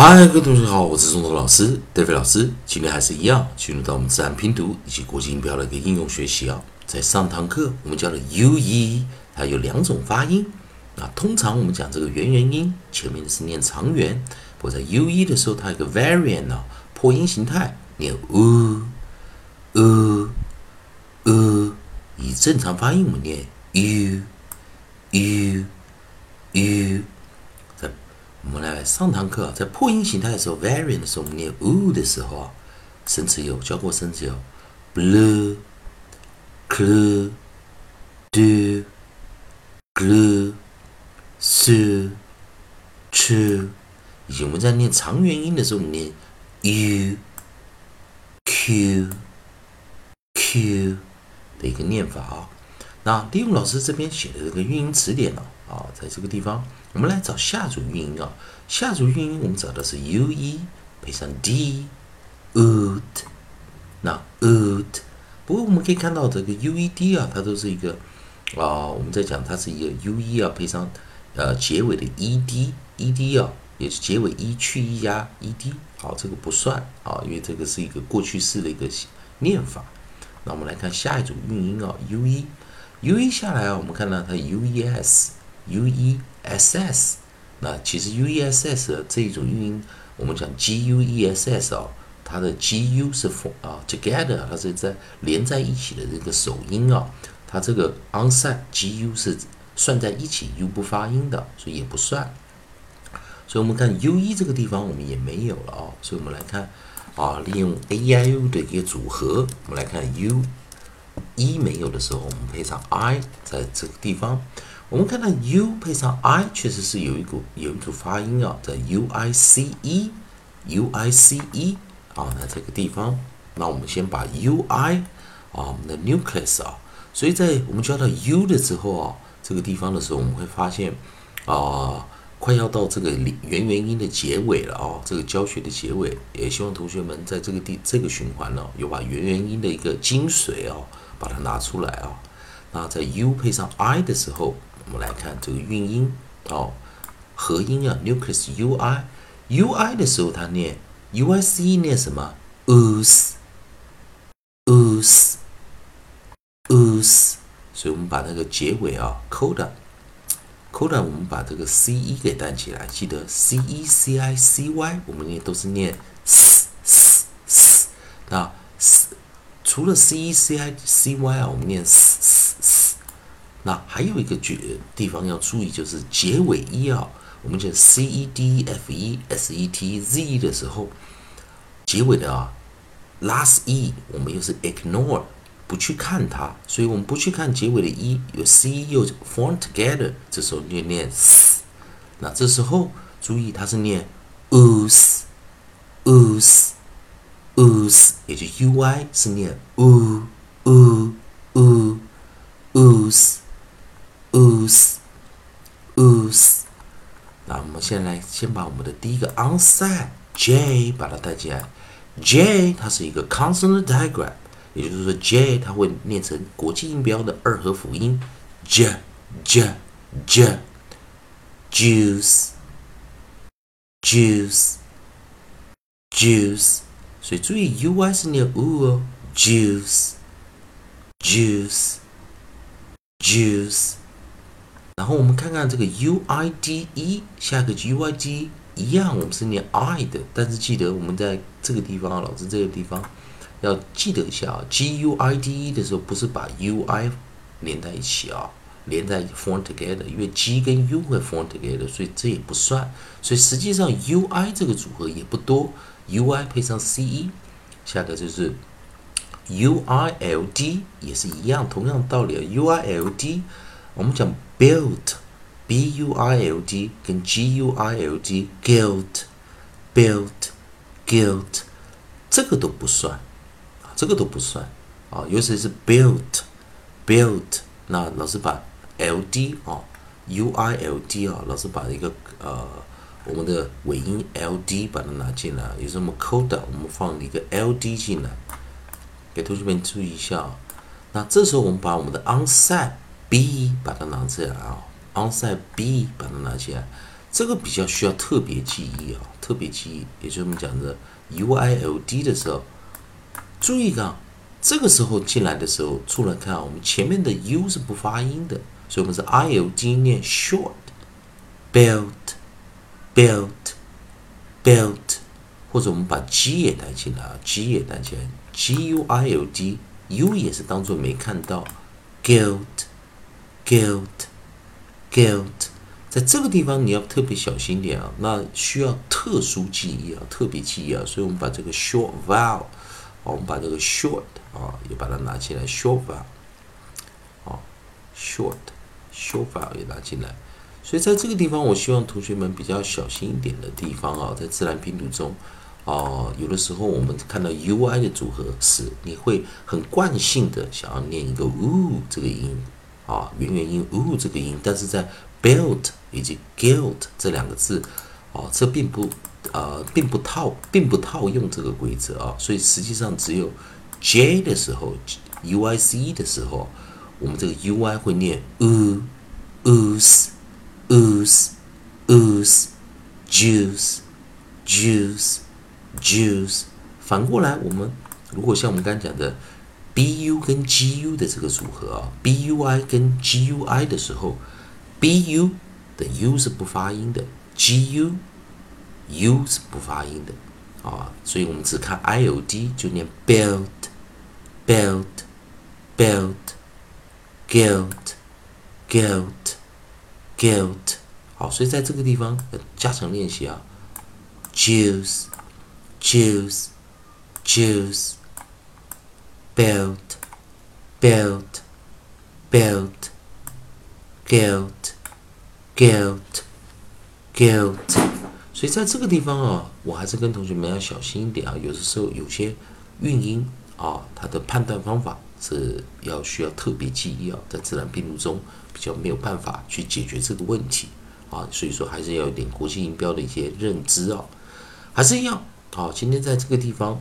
嗨，各位同学好，我是中头老师 David 老师。今天还是一样，进入到我们自然拼读以及国际音标的一个应用学习啊。在上堂课我们教的 U E，它有两种发音。那通常我们讲这个元元音，前面是念长元，不过在 U E 的时候，它有个 variant 啊，破音形态，念 u u u，以正常发音我们念 u u u。我们来上堂课，在破音形态的时候，variant 的时候，我们念 u 的时候啊，生词有教过生词有 blue、clue、do、glue、sue、true。以及我们在念长元音的时候，我们念 u、q、q 的一个念法啊。那利用老师这边写的这个运音词典呢，啊在这个地方。我们来找下组韵音啊，下组韵音我们找的是 u e 配上 d，oot，那 oot，不过我们可以看到这个 u e d 啊，它都是一个啊，我们在讲它是一个 u e 啊，配上呃结尾的 e d，e d 啊，也是结尾 e 去 e 呀 e d，好，这个不算啊，因为这个是一个过去式的一个念法。那我们来看下一组韵音啊，u e，u e 下来啊，我们看到它 u e s，u e。s u e s s，那其实 u e s s 这一种韵音，我们讲 g u e s s 哦，它的 g u 是 for 啊 together，它是在连在一起的这个首音啊，它这个 onset g u 是算在一起 u 不发音的，所以也不算。所以我们看 u e 这个地方我们也没有了啊，所以我们来看啊，利用 a i u 的一个组合，我们来看 u e 没有的时候，我们配上 i 在这个地方。我们看到 u 配上 i，确实是有一股有一组发音啊，在 u i c e，u i c e 啊，那这个地方，那我们先把 u i 啊，我们的 nucleus 啊，所以在我们教到 u 的时候啊，这个地方的时候，我们会发现啊，快要到这个元元音的结尾了啊，这个教学的结尾，也希望同学们在这个地这个循环呢，有把元元音的一个精髓啊，把它拿出来啊，那在 u 配上 i 的时候。我们来看这个韵音哦，合音啊，nucleus u i u i 的时候，它念 u i c 念什么？us us us，所以我们把那个结尾啊，coda coda，我们把这个 c e 给带起来，记得 c e c i c y，我们念都是念 s s s，那 s 除了 c e c i c y 啊，我们念 s s。那还有一个句地方要注意，就是结尾一啊，我们讲 c e d f e s e t z 的时候，结尾的啊，last e 我们又是 ignore 不去看它，所以我们不去看结尾的 e，有 c 又 form together，这时候念念 s，那这时候注意它是念 us us us，也就 u i 是念 u u u us。Us us，那我们先来先把我们的第一个 onset j 把它带进来，j 它是一个 consonant diagram，也就是说 j 它会念成国际音标的二合辅音 j j j juice juice juice，所以注意 u y 是念 u 哦，juice juice juice。然后我们看看这个 u i d e，下一个 u i d 一样，我们是念 i 的，但是记得我们在这个地方，老师这个地方要记得一下啊，g u i d e 的时候不是把 u i 连在一起啊，连在 form together，因为 g 跟 u 会 form together，所以这也不算。所以实际上 u i 这个组合也不多，u i 配上 c e，下个就是 u i l d 也是一样，同样道理啊，u i l d。我们讲 Built, b u i l d 跟 g u i l d，guilt，built，guilt，这个都不算啊，这个都不算啊，尤其是 built，built，那老师把 l d 啊，u i l d 啊，老师把一个呃我们的尾音 l d 把它拿进来，有什么 coda，我们放一个 l d 进来，给同学们注意一下啊。那这时候我们把我们的 onset B 把它拿起来啊，onside B 把它拿起来，这个比较需要特别记忆啊，特。别记忆，也就是我们讲的 U I L D 的时候，注意啊，这个时候进来的时候，出来看，我们前面的 U 是不发音的，所以我们是 I L D 念 short，belt，belt，belt，或者我们把 G 也带进来啊，G 也带进来，G U I L D，U 也是当做没看到，gilt Guilt, guilt，。在这个地方你要特别小心点啊，那需要特殊记忆啊，特别记忆啊，所以我们把这个 short vowel，我们把这个 short 啊，也把它拿起来，short vowel，啊，short，short vowel 也拿进来，所以在这个地方，我希望同学们比较小心一点的地方啊，在自然拼读中，哦，有的时候我们看到 u i 的组合时，你会很惯性的想要念一个 u 这个音，啊，元元音 u 这个音，但是在 built 以及 guilt 这两个字，哦，这并不，呃，并不套，并不套用这个规则啊，所以实际上只有 j 的时候，u i c 的时候，我们这个 u i 会念 u ooze ooze ooze juice juice juice，反过来，我们如果像我们刚才讲的 b u 跟 g u 的这个组合啊，b u i 跟 g u i 的时候。b u 的 u 是不发音的，g u u 是不发音的啊，所以我们只看 i o d 就念 belt belt belt guilt guilt guilt 好，所以在这个地方加强练习啊，juice juice juice Belt belt belt guilt, guilt, guilt。所以在这个地方啊，我还是跟同学们要小心一点啊。有的时候有些韵音啊，它的判断方法是要需要特别记忆啊，在自然拼读中比较没有办法去解决这个问题啊。所以说还是要有点国际音标的一些认知啊。还是一样啊，今天在这个地方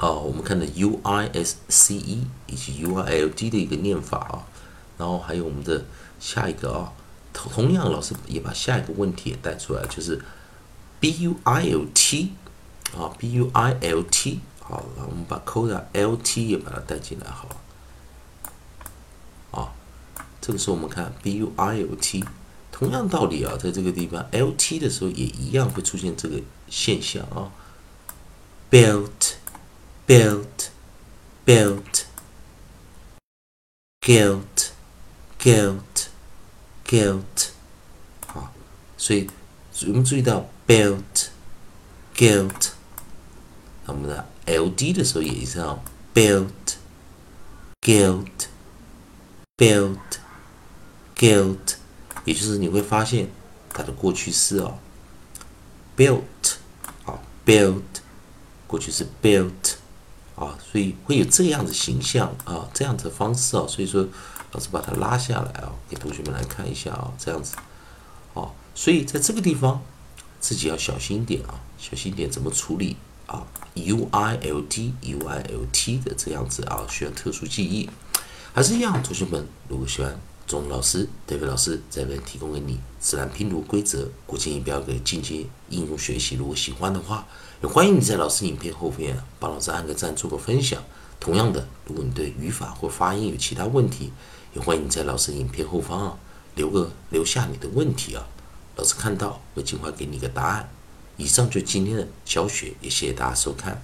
啊，我们看的 u i s c e 以及 u i l d 的一个念法啊，然后还有我们的。下一个啊，同样老师也把下一个问题也带出来，就是 b u i l t 啊，b u i l t 好，我们把 coda l t 也把它带进来，好了。啊，这个时候我们看 b u i l t，同样道理啊，在这个地方 l t 的时候也一样会出现这个现象啊 belt ，belt，belt，belt，guilt，guilt。guilt，啊，所以我们注意到 belt，guilt，我们的 L D 的时候也是要 belt，guilt，belt，guilt，也就是你会发现它的过去式哦，built，啊，built，过去是 built， 啊，所以会有这样的形象啊，这样的方式啊，所以说。老师把它拉下来啊，给同学们来看一下啊，这样子，好，所以在这个地方自己要小心一点啊，小心一点怎么处理啊？U I L T U I L T 的这样子啊，需要特殊记忆，还是一样，同学们如果喜欢钟老师、德飞老师这边提供给你自然拼读规则、国际音标的进阶应用学习，如果喜欢的话，也欢迎你在老师影片后面帮老师按个赞，做个分享。同样的，如果你对语法或发音有其他问题，也欢迎你在老师影片后方啊留个留下你的问题啊，老师看到会尽快给你个答案。以上就今天的教学，也谢谢大家收看。